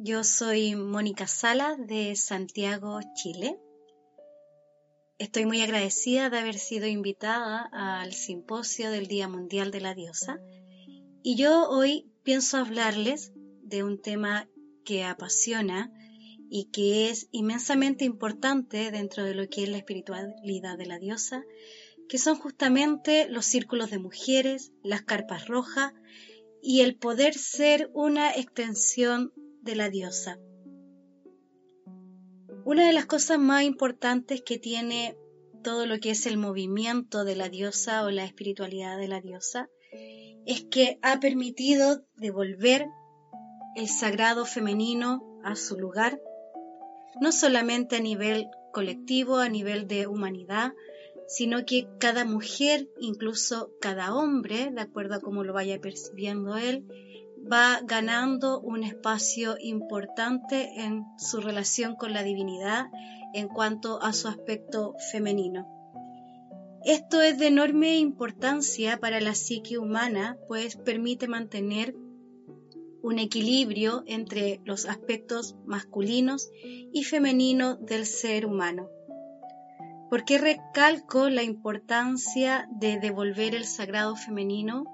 Yo soy Mónica Sala de Santiago, Chile. Estoy muy agradecida de haber sido invitada al simposio del Día Mundial de la Diosa y yo hoy pienso hablarles de un tema que apasiona y que es inmensamente importante dentro de lo que es la espiritualidad de la diosa, que son justamente los círculos de mujeres, las carpas rojas y el poder ser una extensión de la diosa. Una de las cosas más importantes que tiene todo lo que es el movimiento de la diosa o la espiritualidad de la diosa es que ha permitido devolver el sagrado femenino a su lugar, no solamente a nivel colectivo, a nivel de humanidad, sino que cada mujer, incluso cada hombre, de acuerdo a cómo lo vaya percibiendo él, va ganando un espacio importante en su relación con la divinidad en cuanto a su aspecto femenino. Esto es de enorme importancia para la psique humana, pues permite mantener un equilibrio entre los aspectos masculinos y femeninos del ser humano. ¿Por qué recalco la importancia de devolver el sagrado femenino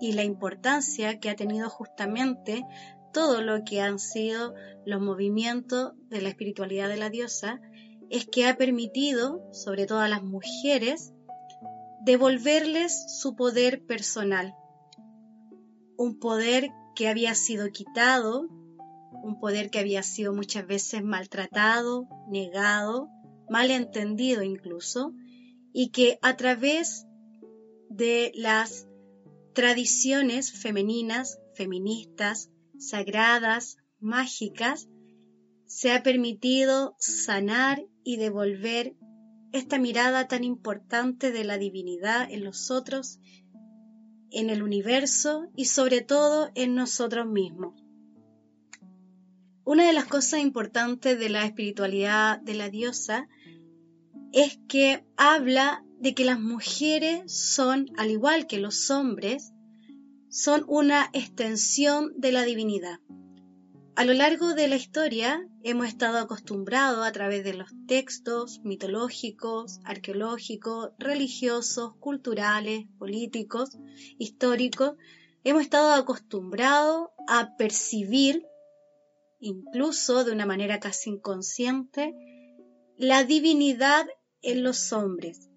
y la importancia que ha tenido justamente todo lo que han sido los movimientos de la espiritualidad de la diosa? Es que ha permitido, sobre todo a las mujeres, devolverles su poder personal, un poder que había sido quitado, un poder que había sido muchas veces maltratado, negado, malentendido incluso, y que a través de las tradiciones femeninas, feministas, sagradas, mágicas, se ha permitido sanar y devolver esta mirada tan importante de la divinidad en los otros, en el universo y sobre todo en nosotros mismos. Una de las cosas importantes de la espiritualidad de la diosa es que habla de que las mujeres son, al igual que los hombres, son una extensión de la divinidad. A lo largo de la historia hemos estado acostumbrados a través de los textos mitológicos, arqueológicos, religiosos, culturales, políticos, históricos, hemos estado acostumbrados a percibir, incluso de una manera casi inconsciente, la divinidad en los hombres.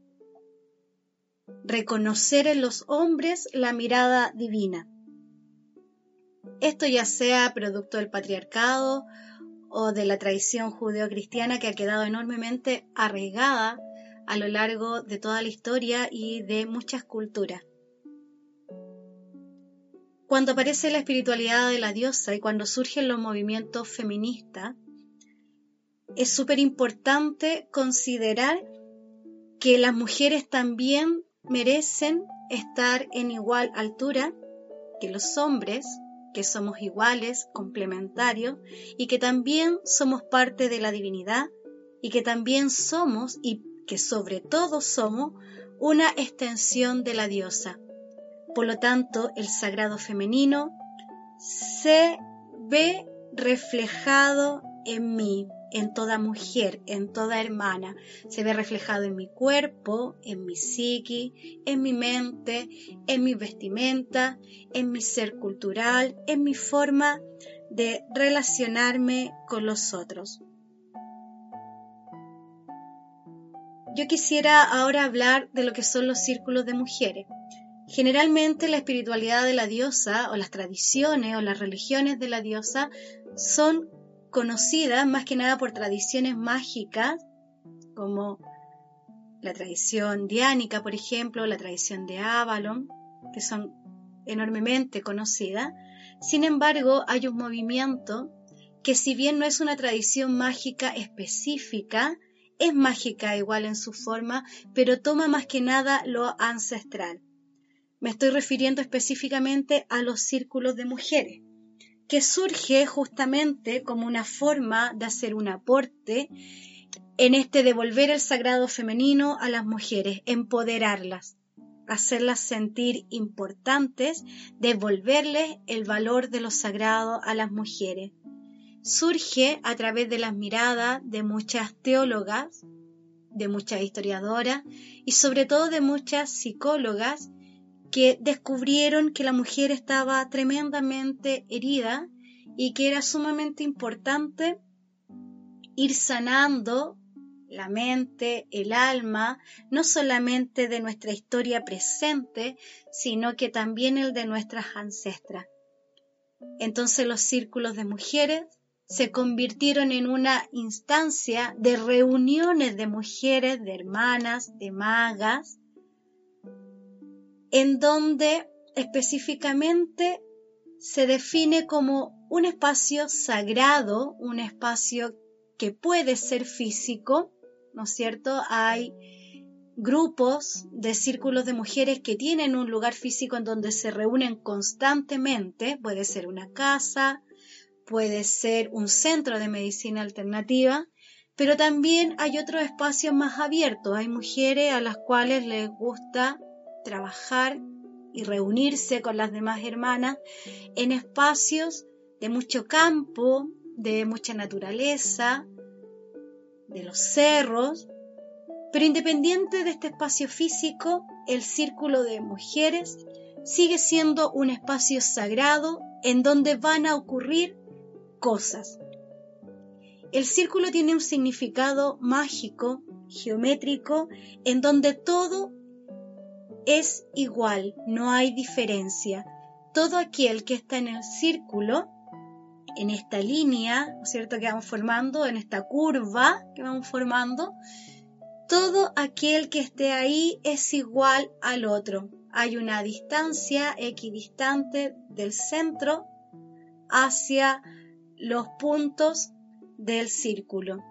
Reconocer en los hombres la mirada divina. Esto ya sea producto del patriarcado o de la tradición judeocristiana que ha quedado enormemente arraigada a lo largo de toda la historia y de muchas culturas. Cuando aparece la espiritualidad de la diosa y cuando surgen los movimientos feministas, es súper importante considerar que las mujeres también merecen estar en igual altura que los hombres, que somos iguales, complementarios, y que también somos parte de la divinidad, y que también somos, y que sobre todo somos, una extensión de la diosa. Por lo tanto, el sagrado femenino se ve reflejado en mí, en toda mujer, en toda hermana. Se ve reflejado en mi cuerpo, en mi psiqui, en mi mente, en mi vestimenta, en mi ser cultural, en mi forma de relacionarme con los otros. Yo quisiera ahora hablar de lo que son los círculos de mujeres. Generalmente la espiritualidad de la diosa o las tradiciones o las religiones de la diosa son conocidas más que nada por tradiciones mágicas como la tradición diánica, por ejemplo, la tradición de Avalon, que son enormemente conocidas. Sin embargo, hay un movimiento que si bien no es una tradición mágica específica, es mágica igual en su forma, pero toma más que nada lo ancestral. Me estoy refiriendo específicamente a los círculos de mujeres, que surge justamente como una forma de hacer un aporte en este devolver el sagrado femenino a las mujeres, empoderarlas, hacerlas sentir importantes, devolverles el valor de lo sagrado a las mujeres. Surge a través de las miradas de muchas teólogas, de muchas historiadoras y sobre todo de muchas psicólogas que descubrieron que la mujer estaba tremendamente herida y que era sumamente importante ir sanando la mente, el alma, no solamente de nuestra historia presente, sino que también el de nuestras ancestras. Entonces los círculos de mujeres se convirtieron en una instancia de reuniones de mujeres, de hermanas, de magas, en donde específicamente se define como un espacio sagrado, un espacio que puede ser físico, ¿no es cierto? Hay grupos de círculos de mujeres que tienen un lugar físico en donde se reúnen constantemente, puede ser una casa, puede ser un centro de medicina alternativa, pero también hay otros espacios más abiertos. Hay mujeres a las cuales les gusta trabajar y reunirse con las demás hermanas en espacios de mucho campo, de mucha naturaleza, de los cerros, pero independiente de este espacio físico, el círculo de mujeres sigue siendo un espacio sagrado en donde van a ocurrir cosas. El círculo tiene un significado mágico, geométrico, en donde todo es igual, no hay diferencia. Todo aquel que está en el círculo, en esta línea, cierto?, que vamos formando, en esta curva que vamos formando, todo aquel que esté ahí es igual al otro. Hay una distancia equidistante del centro hacia los puntos del círculo.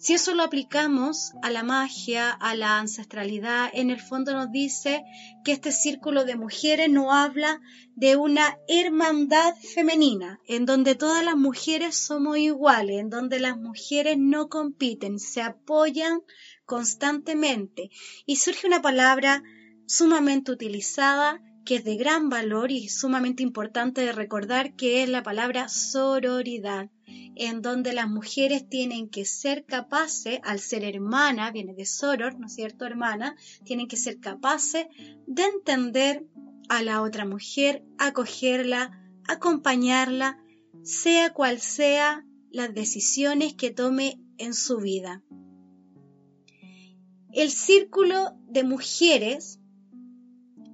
Si eso lo aplicamos a la magia, a la ancestralidad, en el fondo nos dice que este círculo de mujeres no habla de una hermandad femenina, en donde todas las mujeres somos iguales, en donde las mujeres no compiten, se apoyan constantemente. Y surge una palabra sumamente utilizada que es de gran valor y sumamente importante de recordar, que es la palabra sororidad, en donde las mujeres tienen que ser capaces, al ser hermana, viene de soror, ¿no es cierto, hermana? Tienen que ser capaces de entender a la otra mujer, acogerla, acompañarla, sea cual sea las decisiones que tome en su vida. El círculo de mujeres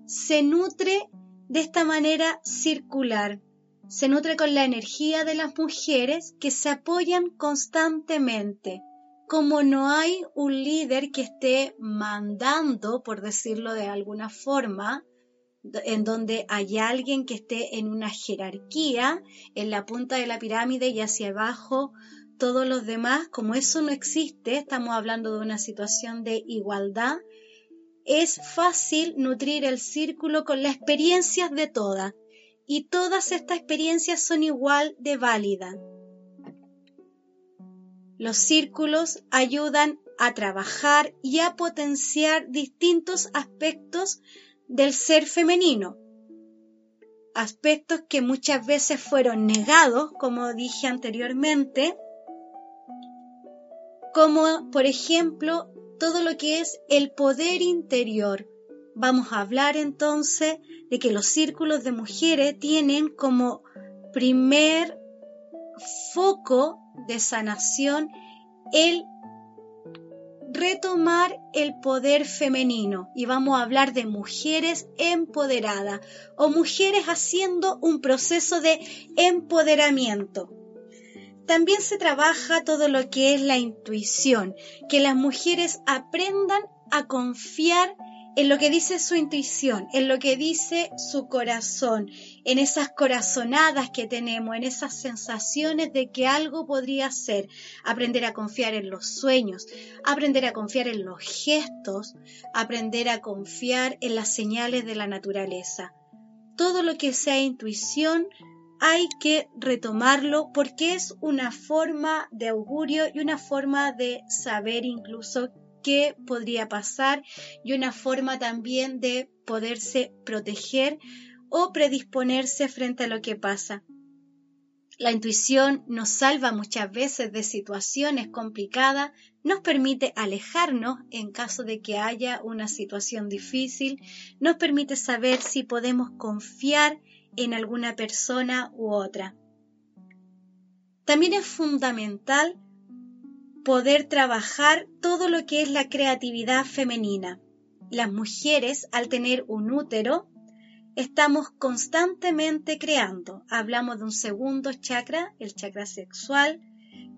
se nutre de esta manera circular, se nutre con la energía de las mujeres que se apoyan constantemente. Como no hay un líder que esté mandando, por decirlo de alguna forma, en donde hay alguien que esté en una jerarquía, en la punta de la pirámide y hacia abajo todos los demás, como eso no existe, estamos hablando de una situación de igualdad, es fácil nutrir el círculo con las experiencias de todas y todas estas experiencias son igual de válidas. Los círculos ayudan a trabajar y a potenciar distintos aspectos del ser femenino, aspectos que muchas veces fueron negados, como dije anteriormente, como por ejemplo todo lo que es el poder interior. Vamos a hablar entonces de que los círculos de mujeres tienen como primer foco de sanación el retomar el poder femenino y vamos a hablar de mujeres empoderadas o mujeres haciendo un proceso de empoderamiento. También se trabaja todo lo que es la intuición, que las mujeres aprendan a confiar en lo que dice su intuición, en lo que dice su corazón, en esas corazonadas que tenemos, en esas sensaciones de que algo podría ser, aprender a confiar en los sueños, aprender a confiar en los gestos, aprender a confiar en las señales de la naturaleza. Todo lo que sea intuición hay que retomarlo porque es una forma de augurio y una forma de saber incluso qué podría pasar y una forma también de poderse proteger o predisponerse frente a lo que pasa. La intuición nos salva muchas veces de situaciones complicadas, nos permite alejarnos en caso de que haya una situación difícil, nos permite saber si podemos confiar en alguna persona u otra. También es fundamental poder trabajar todo lo que es la creatividad femenina. Las mujeres, al tener un útero, estamos constantemente creando. Hablamos de un segundo chakra, el chakra sexual,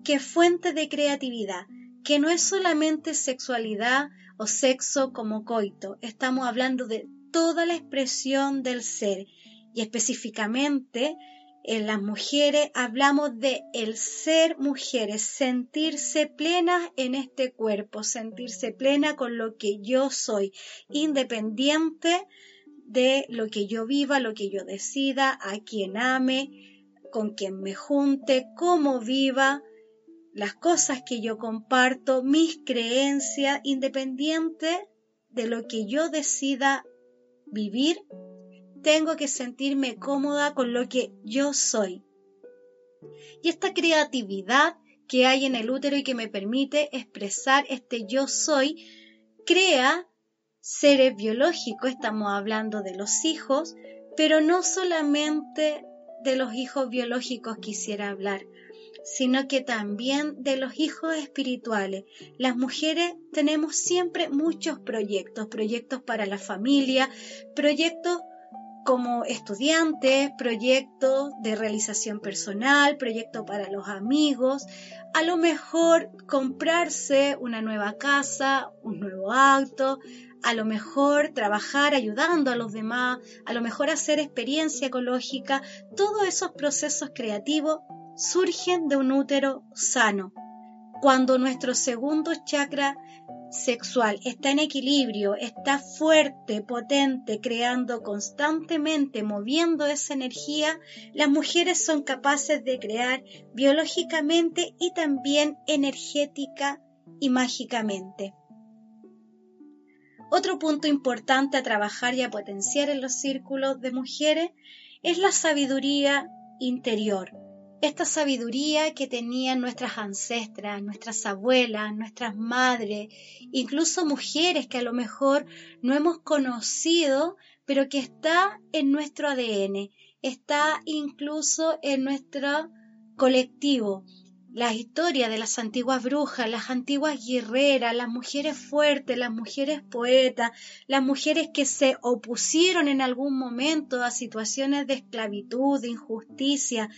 que es fuente de creatividad, que no es solamente sexualidad o sexo como coito, estamos hablando de toda la expresión del ser y específicamente en las mujeres hablamos de el ser mujeres, sentirse plenas en este cuerpo, sentirse plena con lo que yo soy, independiente de lo que yo viva, lo que yo decida, a quien ame, con quien me junte, cómo viva, las cosas que yo comparto, mis creencias, independiente de lo que yo decida vivir tengo que sentirme cómoda con lo que yo soy. Y esta creatividad que hay en el útero y que me permite expresar este yo soy, crea seres biológicos, estamos hablando de los hijos, pero no solamente de los hijos biológicos quisiera hablar, sino que también de los hijos espirituales. Las mujeres tenemos siempre muchos proyectos, proyectos para la familia, proyectos como estudiantes, proyectos de realización personal, proyectos para los amigos, a lo mejor comprarse una nueva casa, un nuevo auto, a lo mejor trabajar ayudando a los demás, a lo mejor hacer experiencia ecológica, todos esos procesos creativos surgen de un útero sano. Cuando nuestro segundo chakra sexual está en equilibrio, está fuerte, potente, creando constantemente, moviendo esa energía, las mujeres son capaces de crear biológicamente y también energética y mágicamente. Otro punto importante a trabajar y a potenciar en los círculos de mujeres es la sabiduría interior esta sabiduría que tenían nuestras ancestras, nuestras abuelas, nuestras madres, incluso mujeres que a lo mejor no hemos conocido, pero que está en nuestro ADN, está incluso en nuestro colectivo. La historia de las antiguas brujas, las antiguas guerreras, las mujeres fuertes, las mujeres poetas, las mujeres que se opusieron en algún momento a situaciones de esclavitud, de injusticia,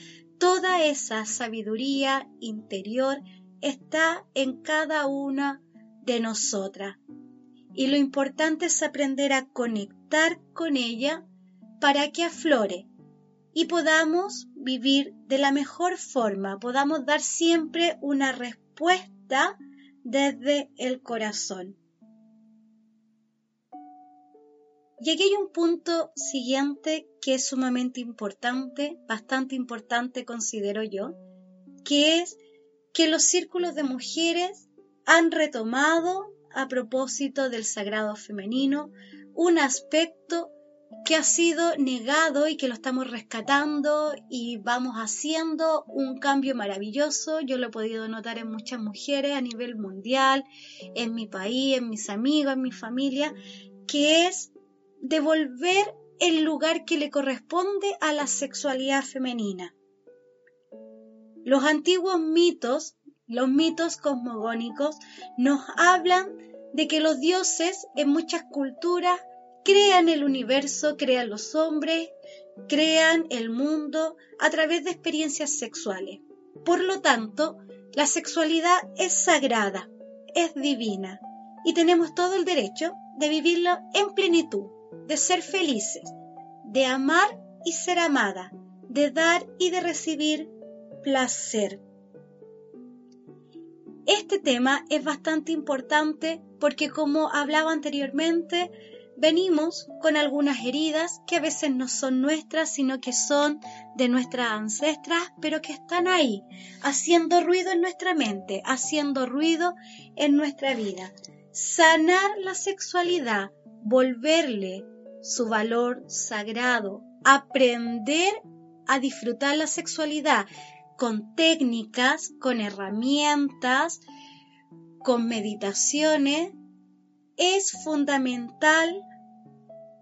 Toda esa sabiduría interior está en cada una de nosotras. Y lo importante es aprender a conectar con ella para que aflore y podamos vivir de la mejor forma, podamos dar siempre una respuesta desde el corazón. Y aquí hay un punto siguiente que es sumamente importante, bastante importante considero yo, que es que los círculos de mujeres han retomado a propósito del sagrado femenino un aspecto que ha sido negado y que lo estamos rescatando y vamos haciendo un cambio maravilloso. Yo lo he podido notar en muchas mujeres a nivel mundial, en mi país, en mis amigos, en mi familia, que es devolver el lugar que le corresponde a la sexualidad femenina. Los antiguos mitos, los mitos cosmogónicos, nos hablan de que los dioses en muchas culturas crean el universo, crean los hombres, crean el mundo a través de experiencias sexuales. Por lo tanto, la sexualidad es sagrada, es divina y tenemos todo el derecho de vivirlo en plenitud, de ser felices, de amar y ser amada, de dar y de recibir placer. Este tema es bastante importante porque como hablaba anteriormente, venimos con algunas heridas que a veces no son nuestras, sino que son de nuestras ancestras, pero que están ahí, haciendo ruido en nuestra mente, haciendo ruido en nuestra vida. Sanar la sexualidad, volverle su valor sagrado, aprender a disfrutar la sexualidad con técnicas, con herramientas, con meditaciones, es fundamental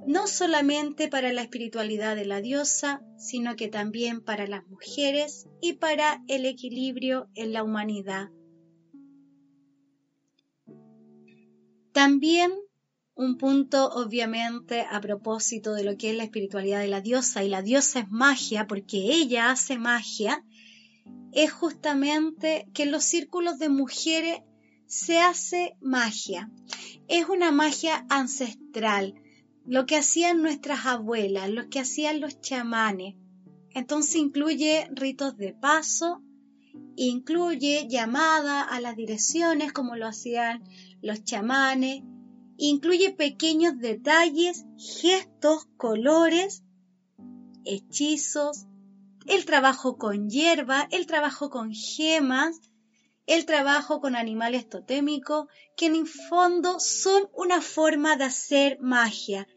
no solamente para la espiritualidad de la diosa, sino que también para las mujeres y para el equilibrio en la humanidad. También un punto obviamente a propósito de lo que es la espiritualidad de la diosa y la diosa es magia porque ella hace magia, es justamente que en los círculos de mujeres se hace magia. Es una magia ancestral, lo que hacían nuestras abuelas, lo que hacían los chamanes. Entonces incluye ritos de paso, incluye llamada a las direcciones como lo hacían los chamanes, incluye pequeños detalles, gestos, colores, hechizos, el trabajo con hierba, el trabajo con gemas, el trabajo con animales totémicos, que en el fondo son una forma de hacer magia.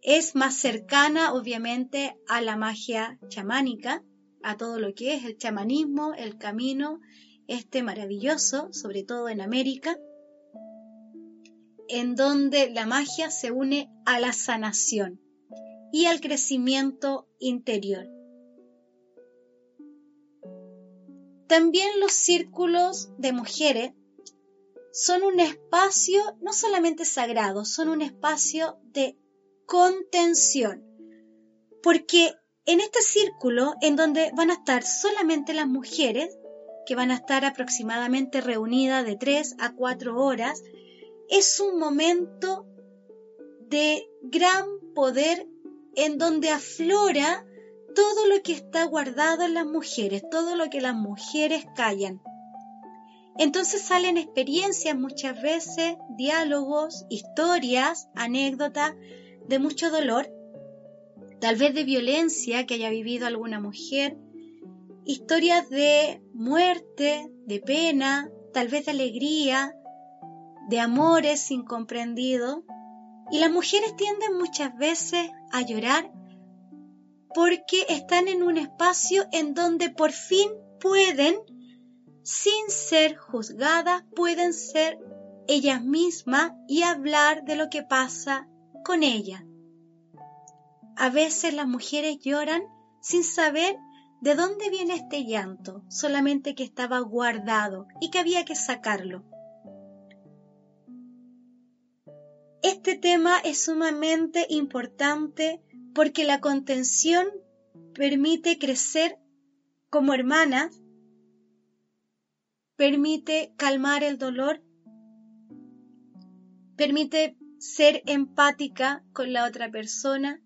Es más cercana, obviamente, a la magia chamánica, a todo lo que es el chamanismo, el camino, este maravilloso, sobre todo en América, en donde la magia se une a la sanación y al crecimiento interior. También los círculos de mujeres son un espacio no solamente sagrado, son un espacio de contención. Porque en este círculo, en donde van a estar solamente las mujeres, que van a estar aproximadamente reunidas de 3 a 4 horas, es un momento de gran poder en donde aflora todo lo que está guardado en las mujeres, todo lo que las mujeres callan. Entonces salen experiencias muchas veces, diálogos, historias, anécdotas de mucho dolor, tal vez de violencia que haya vivido alguna mujer, historias de muerte, de pena, tal vez de alegría, de amores incomprendidos. Y las mujeres tienden muchas veces a llorar porque están en un espacio en donde por fin pueden, sin ser juzgadas, pueden ser ellas mismas y hablar de lo que pasa con ellas. A veces las mujeres lloran sin saber de dónde viene este llanto, solamente que estaba guardado y que había que sacarlo. Este tema es sumamente importante porque la contención permite crecer como hermanas, permite calmar el dolor, permite ser empática con la otra persona,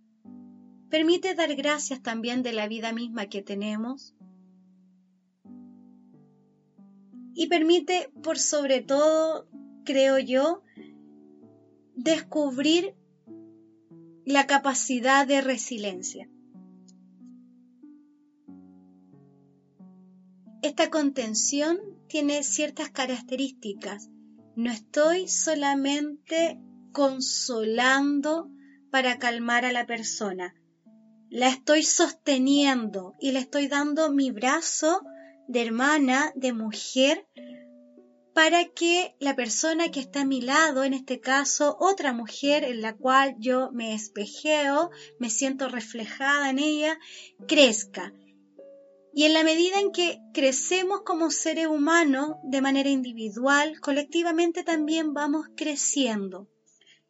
permite dar gracias también de la vida misma que tenemos y permite, por sobre todo, creo yo, descubrir la capacidad de resiliencia. Esta contención tiene ciertas características. No estoy solamente consolando para calmar a la persona. La estoy sosteniendo y le estoy dando mi brazo de hermana, de mujer, para que la persona que está a mi lado, en este caso otra mujer en la cual yo me espejeo, me siento reflejada en ella, crezca. Y en la medida en que crecemos como seres humanos de manera individual, colectivamente también vamos creciendo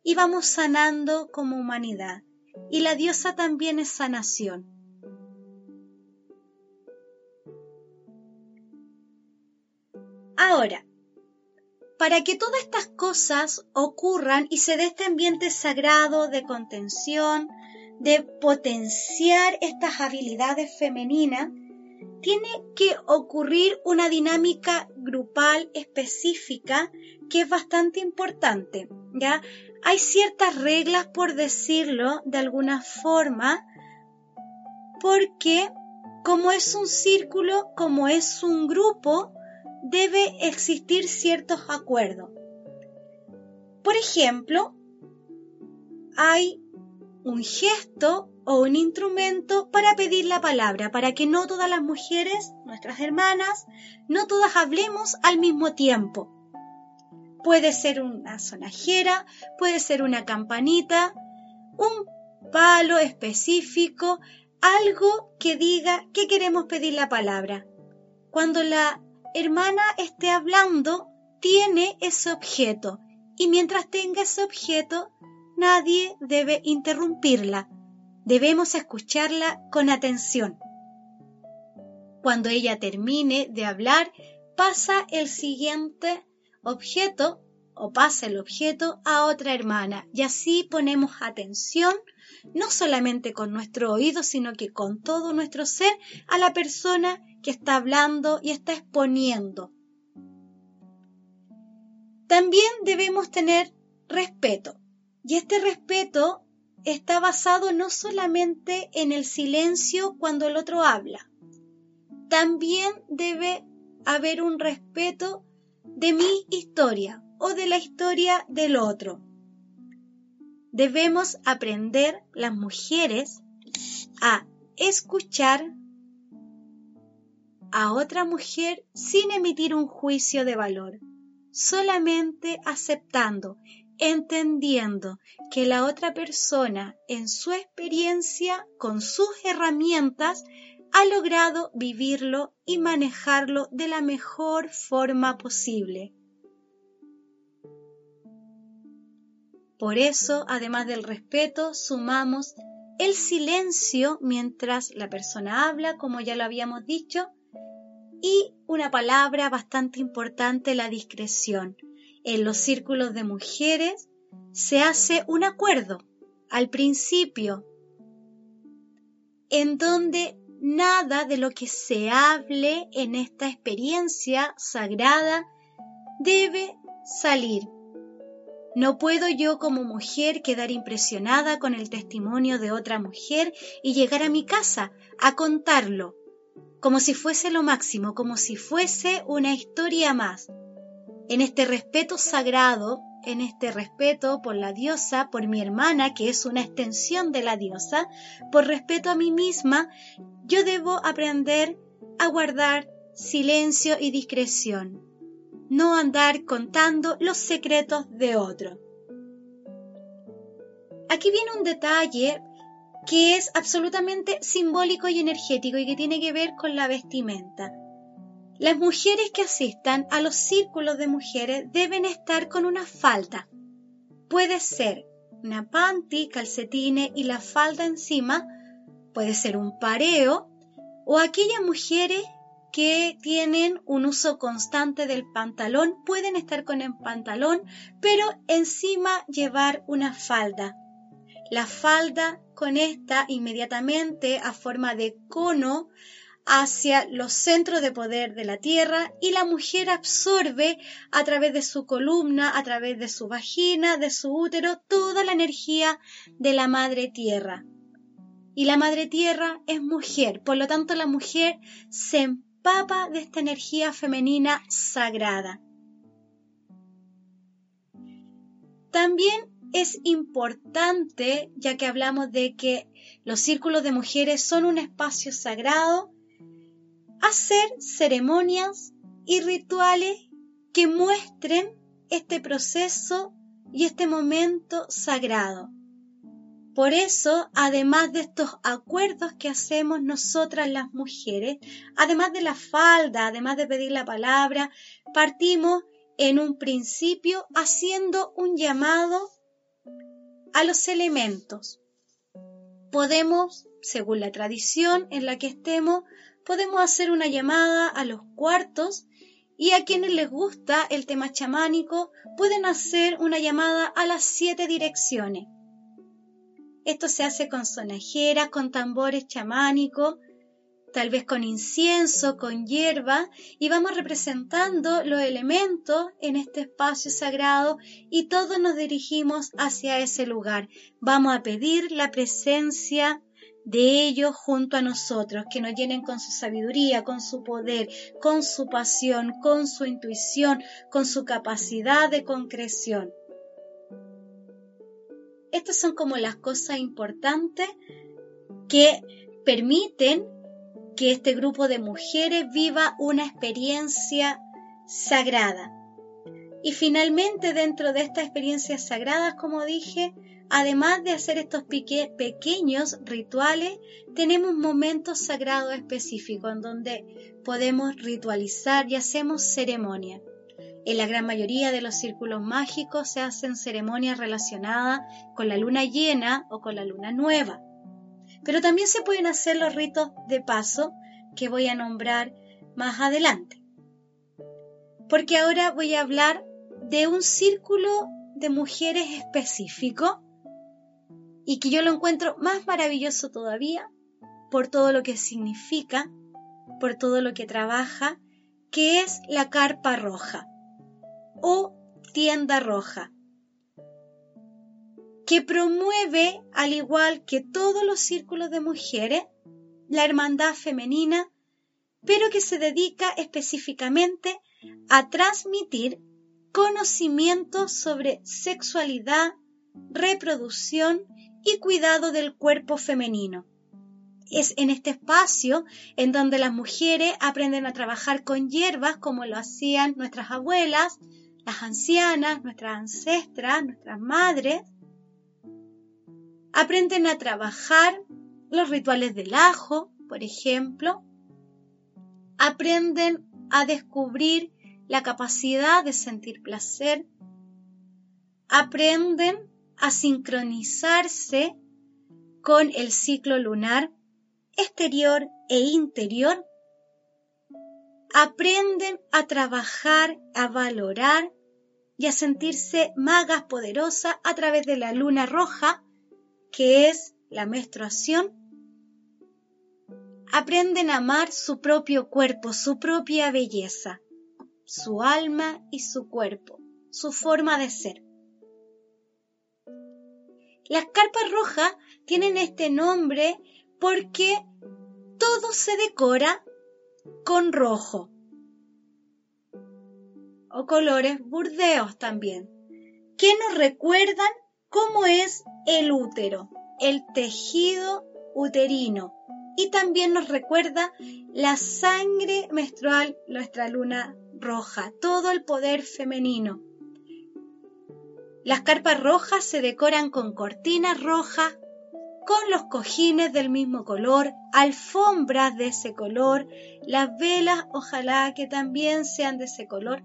y vamos sanando como humanidad. Y la diosa también es sanación. Ahora, para que todas estas cosas ocurran y se dé este ambiente sagrado de contención, de potenciar estas habilidades femeninas, tiene que ocurrir una dinámica grupal específica que es bastante importante, ¿ya? Hay ciertas reglas, por decirlo de alguna forma, porque como es un círculo, como es un grupo, debe existir ciertos acuerdos. Por ejemplo, hay un gesto o un instrumento para pedir la palabra, para que no todas las mujeres, nuestras hermanas, no todas hablemos al mismo tiempo. Puede ser una sonajera, puede ser una campanita, un palo específico, algo que diga que queremos pedir la palabra. Cuando la hermana esté hablando, tiene ese objeto y mientras tenga ese objeto, nadie debe interrumpirla. Debemos escucharla con atención. Cuando ella termine de hablar, pasa el siguiente objeto o pasa el objeto a otra hermana y así ponemos atención no solamente con nuestro oído, sino que con todo nuestro ser a la persona que está hablando y está exponiendo. También debemos tener respeto. Y este respeto está basado no solamente en el silencio cuando el otro habla. También debe haber un respeto de mi historia o de la historia del otro. Debemos aprender las mujeres a escuchar a otra mujer sin emitir un juicio de valor, solamente aceptando, entendiendo que la otra persona en su experiencia, con sus herramientas, ha logrado vivirlo y manejarlo de la mejor forma posible. Por eso, además del respeto, sumamos el silencio mientras la persona habla, como ya lo habíamos dicho, y una palabra bastante importante, la discreción. En los círculos de mujeres se hace un acuerdo al principio en donde nada de lo que se hable en esta experiencia sagrada debe salir. No puedo yo como mujer quedar impresionada con el testimonio de otra mujer y llegar a mi casa a contarlo como si fuese lo máximo, como si fuese una historia más. En este respeto sagrado, en este respeto por la diosa, por mi hermana, que es una extensión de la diosa, por respeto a mí misma, yo debo aprender a guardar silencio y discreción, no andar contando los secretos de otro. Aquí viene un detalle que es absolutamente simbólico y energético y que tiene que ver con la vestimenta. Las mujeres que asistan a los círculos de mujeres deben estar con una falda. Puede ser una panty, calcetines y la falda encima, puede ser un pareo, o aquellas mujeres que tienen un uso constante del pantalón pueden estar con el pantalón, pero encima llevar una falda. La falda conecta inmediatamente a forma de cono hacia los centros de poder de la Tierra y la mujer absorbe a través de su columna, a través de su vagina, de su útero, toda la energía de la Madre Tierra. Y la Madre Tierra es mujer, por lo tanto la mujer se empapa de esta energía femenina sagrada. También es importante, ya que hablamos de que los círculos de mujeres son un espacio sagrado, hacer ceremonias y rituales que muestren este proceso y este momento sagrado. Por eso, además de estos acuerdos que hacemos nosotras las mujeres, además de la falda, además de pedir la palabra, partimos en un principio haciendo un llamado a los elementos. Podemos, según la tradición en la que estemos, podemos hacer una llamada a los cuartos Y a quienes les gusta el tema chamánico pueden hacer una llamada a las siete direcciones. Esto se hace con sonajeras, con tambores chamánicos, tal vez con incienso, con hierba, y vamos representando los elementos en este espacio sagrado y todos nos dirigimos hacia ese lugar. Vamos a pedir la presencia de ellos junto a nosotros, que nos llenen con su sabiduría, con su poder, con su pasión, con su intuición, con su capacidad de concreción. Estas son como las cosas importantes que permiten que este grupo de mujeres viva una experiencia sagrada. Y finalmente, dentro de estas experiencias sagradas, como dije, Además de hacer estos pequeños rituales, tenemos momentos sagrados específicos en donde podemos ritualizar y hacemos ceremonia. En la gran mayoría de los círculos mágicos se hacen ceremonias relacionadas con la luna llena o con la luna nueva. Pero también se pueden hacer los ritos de paso que voy a nombrar más adelante. Porque ahora voy a hablar de un círculo de mujeres específico y que yo lo encuentro más maravilloso todavía por todo lo que significa, por todo lo que trabaja, que es la carpa roja o tienda roja, que promueve, al igual que todos los círculos de mujeres, la hermandad femenina, pero que se dedica específicamente a transmitir conocimientos sobre sexualidad, reproducción y cuidado del cuerpo femenino. Es en este espacio en donde las mujeres aprenden a trabajar con hierbas como lo hacían nuestras abuelas, las ancianas, nuestras ancestras, nuestras madres. Aprenden a trabajar los rituales del ajo, por ejemplo. Aprenden a descubrir la capacidad de sentir placer. Aprenden a sincronizarse con el ciclo lunar exterior e interior, aprenden a trabajar, a valorar y a sentirse magas poderosas a través de la luna roja, que es la menstruación. Aprenden a amar su propio cuerpo, su propia belleza, su alma y su cuerpo, su forma de ser. Las carpas rojas tienen este nombre porque todo se decora con rojo o colores burdeos también, que nos recuerdan cómo es el útero, el tejido uterino y también nos recuerda la sangre menstrual, nuestra luna roja, todo el poder femenino. Las carpas rojas se decoran con cortinas rojas, con los cojines del mismo color, alfombras de ese color, las velas ojalá que también sean de ese color,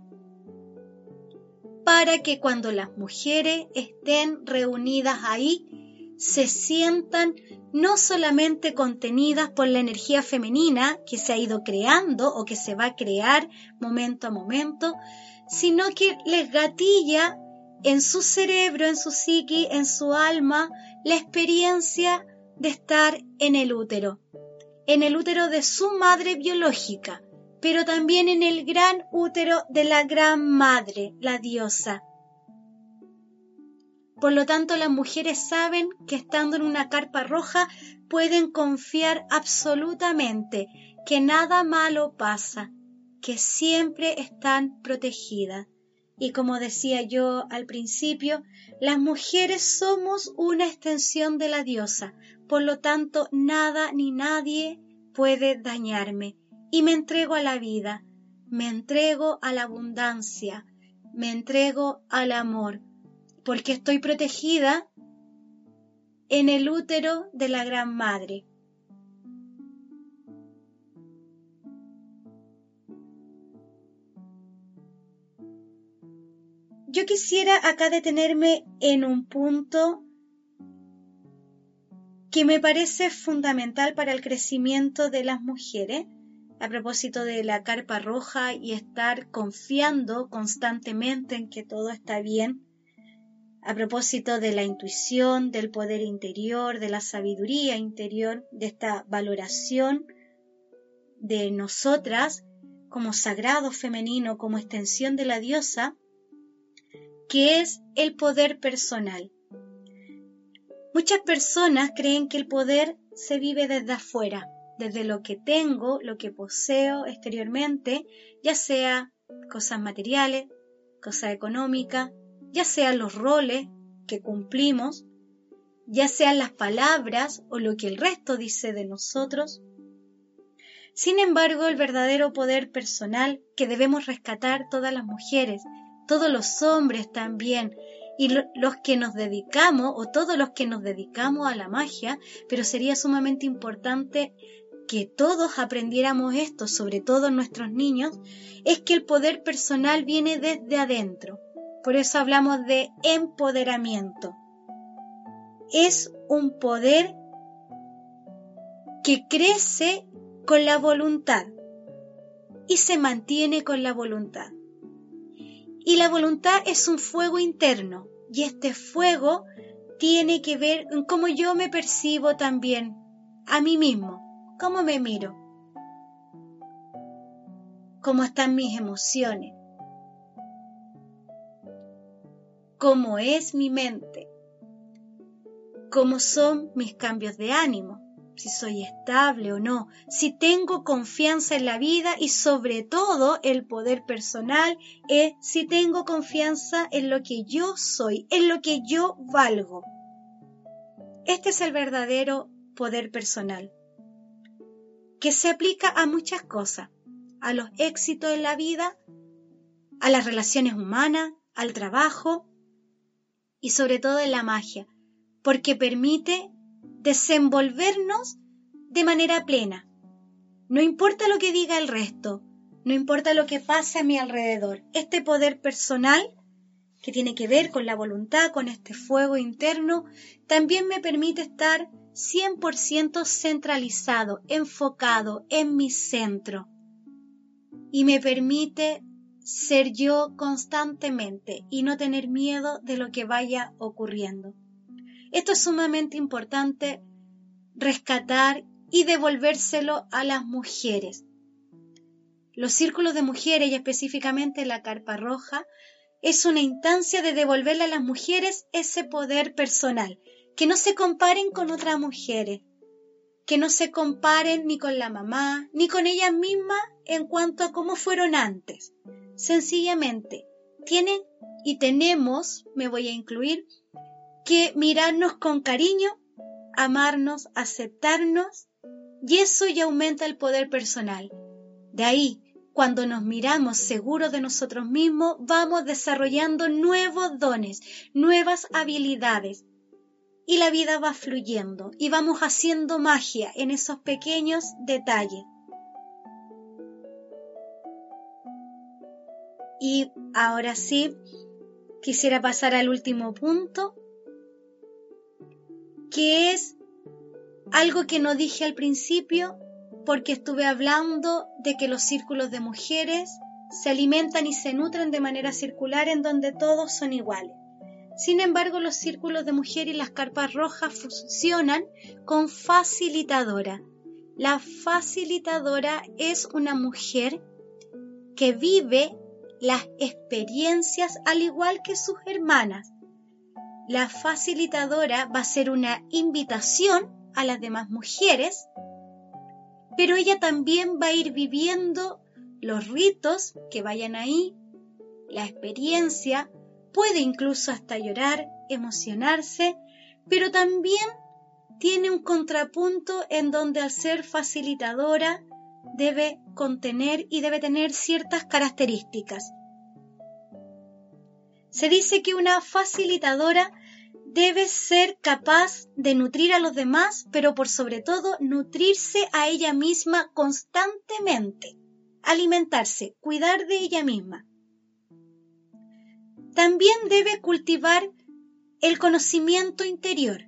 para que cuando las mujeres estén reunidas ahí, se sientan no solamente contenidas por la energía femenina que se ha ido creando o que se va a crear momento a momento, sino que les gatilla en su cerebro, en su psiqui, en su alma, la experiencia de estar en el útero, en el útero de su madre biológica, pero también en el gran útero de la gran madre, la diosa. Por lo tanto, las mujeres saben que estando en una carpa roja pueden confiar absolutamente que nada malo pasa, que siempre están protegidas. Y como decía yo al principio, las mujeres somos una extensión de la diosa, por lo tanto nada ni nadie puede dañarme. Y me entrego a la vida, me entrego a la abundancia, me entrego al amor, porque estoy protegida en el útero de la Gran Madre. Yo quisiera acá detenerme en un punto que me parece fundamental para el crecimiento de las mujeres, a propósito de la carpa roja y estar confiando constantemente en que todo está bien, a propósito de la intuición, del poder interior, de la sabiduría interior, de esta valoración de nosotras como sagrado femenino, como extensión de la diosa, que es el poder personal. Muchas personas creen que el poder se vive desde afuera, desde lo que tengo, lo que poseo exteriormente, ya sea cosas materiales, cosas económicas, ya sean los roles que cumplimos, ya sean las palabras o lo que el resto dice de nosotros. Sin embargo, el verdadero poder personal que debemos rescatar todas las mujeres, todos los hombres también, y los que nos dedicamos, o todos los que nos dedicamos a la magia, pero sería sumamente importante que todos aprendiéramos esto, sobre todo nuestros niños, es que el poder personal viene desde adentro. Por eso hablamos de empoderamiento. Es un poder que crece con la voluntad y se mantiene con la voluntad. Y la voluntad es un fuego interno y este fuego tiene que ver en cómo yo me percibo también a mí mismo, cómo me miro, cómo están mis emociones, cómo es mi mente, cómo son mis cambios de ánimo, si soy estable o no, si tengo confianza en la vida y sobre todo el poder personal es si tengo confianza en lo que yo soy, en lo que yo valgo. Este es el verdadero poder personal, que se aplica a muchas cosas, a los éxitos en la vida, a las relaciones humanas, al trabajo, y sobre todo en la magia, porque permite desenvolvernos de manera plena. No importa lo que diga el resto, no importa lo que pase a mi alrededor, este poder personal que tiene que ver con la voluntad, con este fuego interno, también me permite estar 100% centralizado, enfocado en mi centro. Y me permite ser yo constantemente y no tener miedo de lo que vaya ocurriendo. Esto es sumamente importante rescatar y devolvérselo a las mujeres. Los círculos de mujeres y específicamente la carpa roja es una instancia de devolverle a las mujeres ese poder personal, que no se comparen con otras mujeres, que no se comparen ni con la mamá, ni con ellas mismas en cuanto a cómo fueron antes, Sencillamente, tienen y tenemos, me voy a incluir, que mirarnos con cariño, amarnos, aceptarnos, y eso ya aumenta el poder personal. De ahí, cuando nos miramos seguros de nosotros mismos, vamos desarrollando nuevos dones, nuevas habilidades, y la vida va fluyendo y vamos haciendo magia en esos pequeños detalles. Y ahora sí, quisiera pasar al último punto, que es algo que no dije al principio, porque estuve hablando de que los círculos de mujeres se alimentan y se nutren de manera circular en donde todos son iguales. Sin embargo, los círculos de mujeres y las carpas rojas funcionan con facilitadora. La facilitadora es una mujer que vive las experiencias al igual que sus hermanas. La facilitadora va a ser una invitación a las demás mujeres, pero ella también va a ir viviendo los ritos que vayan ahí, la experiencia, puede incluso hasta llorar, emocionarse, pero también tiene un contrapunto en donde al ser facilitadora debe contener y debe tener ciertas características. Se dice que una facilitadora debe ser capaz de nutrir a los demás, pero por sobre todo nutrirse a ella misma constantemente, alimentarse, cuidar de ella misma. También debe cultivar el conocimiento interior,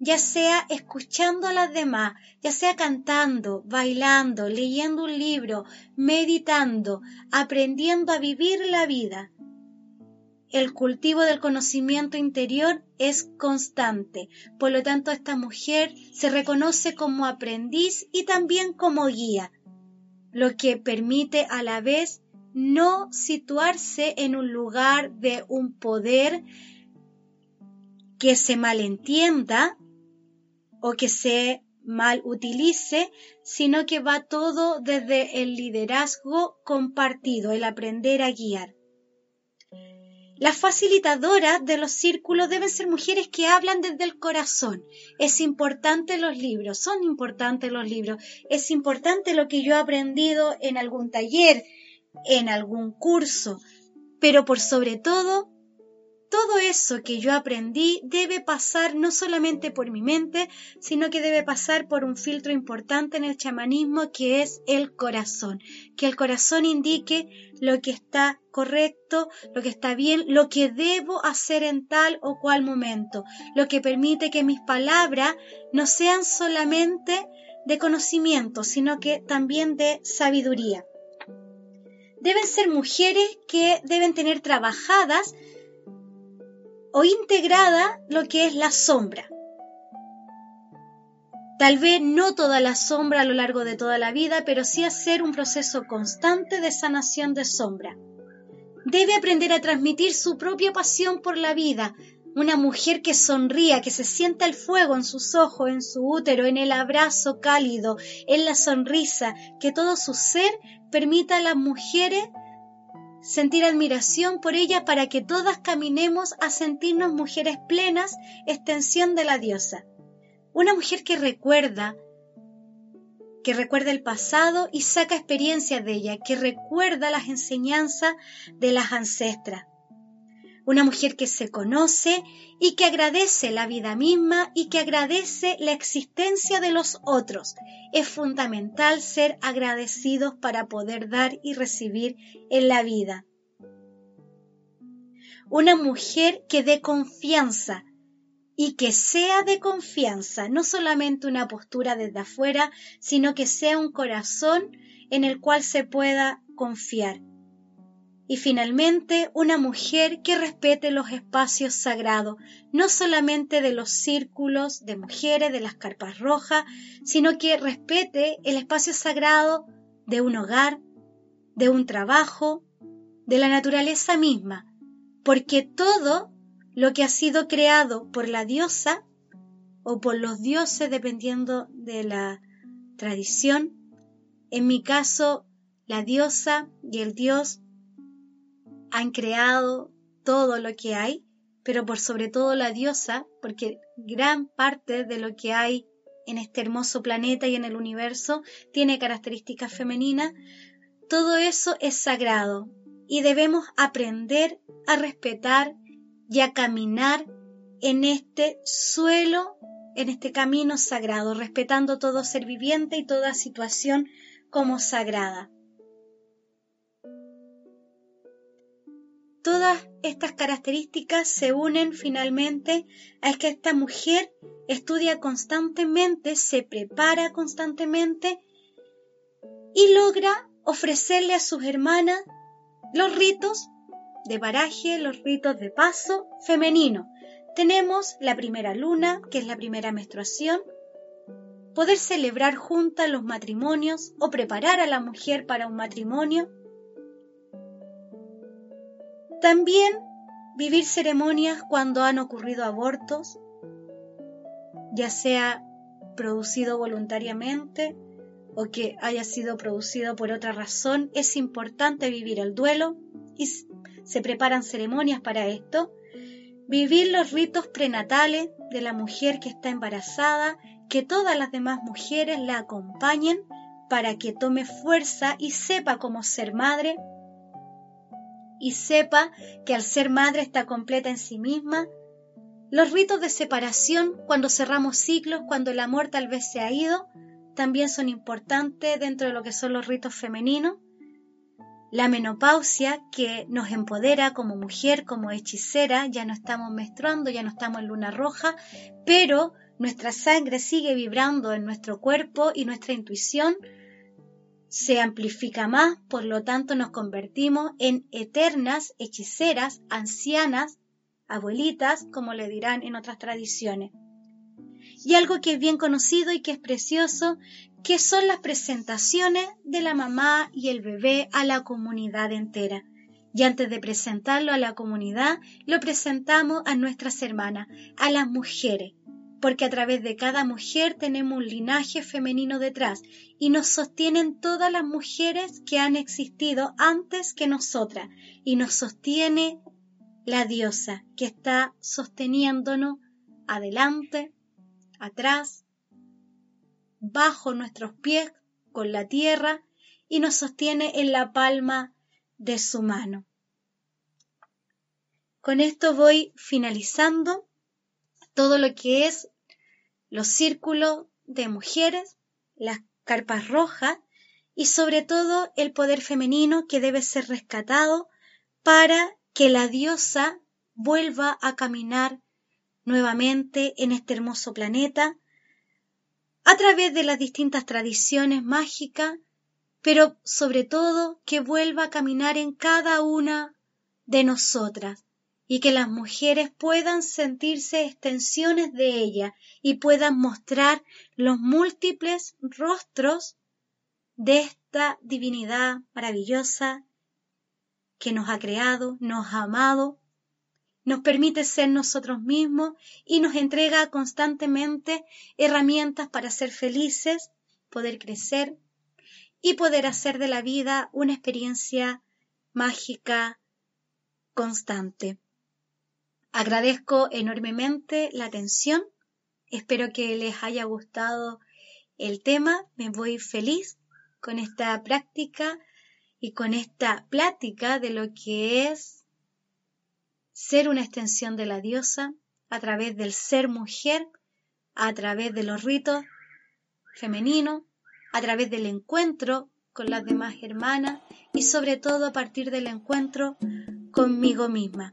ya sea escuchando a las demás, ya sea cantando, bailando, leyendo un libro, meditando, aprendiendo a vivir la vida. El cultivo del conocimiento interior es constante, por lo tanto esta mujer se reconoce como aprendiz y también como guía, lo que permite a la vez no situarse en un lugar de un poder que se malentienda o que se mal utilice, sino que va todo desde el liderazgo compartido, el aprender a guiar. Las facilitadoras de los círculos deben ser mujeres que hablan desde el corazón. Es importante los libros, son importantes los libros, es importante lo que yo he aprendido en algún taller, en algún curso, pero por sobre todo todo eso que yo aprendí debe pasar no solamente por mi mente, sino que debe pasar por un filtro importante en el chamanismo que es el corazón. Que el corazón indique lo que está correcto, lo que está bien, lo que debo hacer en tal o cual momento, lo que permite que mis palabras no sean solamente de conocimiento, sino que también de sabiduría. Deben ser mujeres que deben tener trabajadas o integrada lo que es la sombra. Tal vez no toda la sombra a lo largo de toda la vida, pero sí hacer un proceso constante de sanación de sombra. Debe aprender a transmitir su propia pasión por la vida, una mujer que sonría, que se sienta el fuego en sus ojos, en su útero, en el abrazo cálido, en la sonrisa, que todo su ser permita a las mujeres sentir admiración por ella para que todas caminemos a sentirnos mujeres plenas, extensión de la diosa. Una mujer que recuerda, que recuerda el pasado y saca experiencias de ella, que recuerda las enseñanzas de las ancestras. Una mujer que se conoce y que agradece la vida misma y que agradece la existencia de los otros. Es fundamental ser agradecidos para poder dar y recibir en la vida. Una mujer que dé confianza y que sea de confianza, no solamente una postura desde afuera, sino que sea un corazón en el cual se pueda confiar y finalmente, una mujer que respete los espacios sagrados, no solamente de los círculos de mujeres, de las carpas rojas, sino que respete el espacio sagrado de un hogar, de un trabajo, de la naturaleza misma, porque todo lo que ha sido creado por la diosa o por los dioses, dependiendo de la tradición, en mi caso, la diosa y el dios han creado todo lo que hay, pero por sobre todo la diosa, porque gran parte de lo que hay en este hermoso planeta y en el universo tiene características femeninas, todo eso es sagrado y debemos aprender a respetar y a caminar en este suelo, en este camino sagrado, respetando todo ser viviente y toda situación como sagrada. Estas características se unen finalmente a que esta mujer estudia constantemente, se prepara constantemente y logra ofrecerle a sus hermanas los ritos de baraje, los ritos de paso femenino. Tenemos la primera luna, que es la primera menstruación, poder celebrar juntas los matrimonios o preparar a la mujer para un matrimonio, también vivir ceremonias cuando han ocurrido abortos, ya sea producido voluntariamente o que haya sido producido por otra razón, es importante vivir el duelo y se preparan ceremonias para esto. Vivir los ritos prenatales de la mujer que está embarazada, que todas las demás mujeres la acompañen para que tome fuerza y sepa cómo ser madre y sepa que al ser madre está completa en sí misma. Los ritos de separación, cuando cerramos ciclos, cuando el amor tal vez se ha ido, también son importantes dentro de lo que son los ritos femeninos. La menopausia, que nos empodera como mujer, como hechicera, ya no estamos menstruando, ya no estamos en luna roja, pero nuestra sangre sigue vibrando en nuestro cuerpo y nuestra intuición se amplifica más, por lo tanto nos convertimos en eternas hechiceras, ancianas, abuelitas, como le dirán en otras tradiciones. Y algo que es bien conocido y que es precioso, que son las presentaciones de la mamá y el bebé a la comunidad entera. Y antes de presentarlo a la comunidad, lo presentamos a nuestras hermanas, a las mujeres, porque a través de cada mujer tenemos un linaje femenino detrás y nos sostienen todas las mujeres que han existido antes que nosotras y nos sostiene la diosa que está sosteniéndonos adelante, atrás, bajo nuestros pies con la tierra y nos sostiene en la palma de su mano. Con esto voy finalizando todo lo que es los círculos de mujeres, las carpas rojas y sobre todo el poder femenino que debe ser rescatado para que la diosa vuelva a caminar nuevamente en este hermoso planeta a través de las distintas tradiciones mágicas, pero sobre todo que vuelva a caminar en cada una de nosotras, y que las mujeres puedan sentirse extensiones de ella y puedan mostrar los múltiples rostros de esta divinidad maravillosa que nos ha creado, nos ha amado, nos permite ser nosotros mismos y nos entrega constantemente herramientas para ser felices, poder crecer y poder hacer de la vida una experiencia mágica constante. Agradezco enormemente la atención. Espero que les haya gustado el tema. Me voy feliz con esta práctica y con esta plática de lo que es ser una extensión de la diosa a través del ser mujer, a través de los ritos femeninos, a través del encuentro con las demás hermanas y sobre todo a partir del encuentro conmigo misma.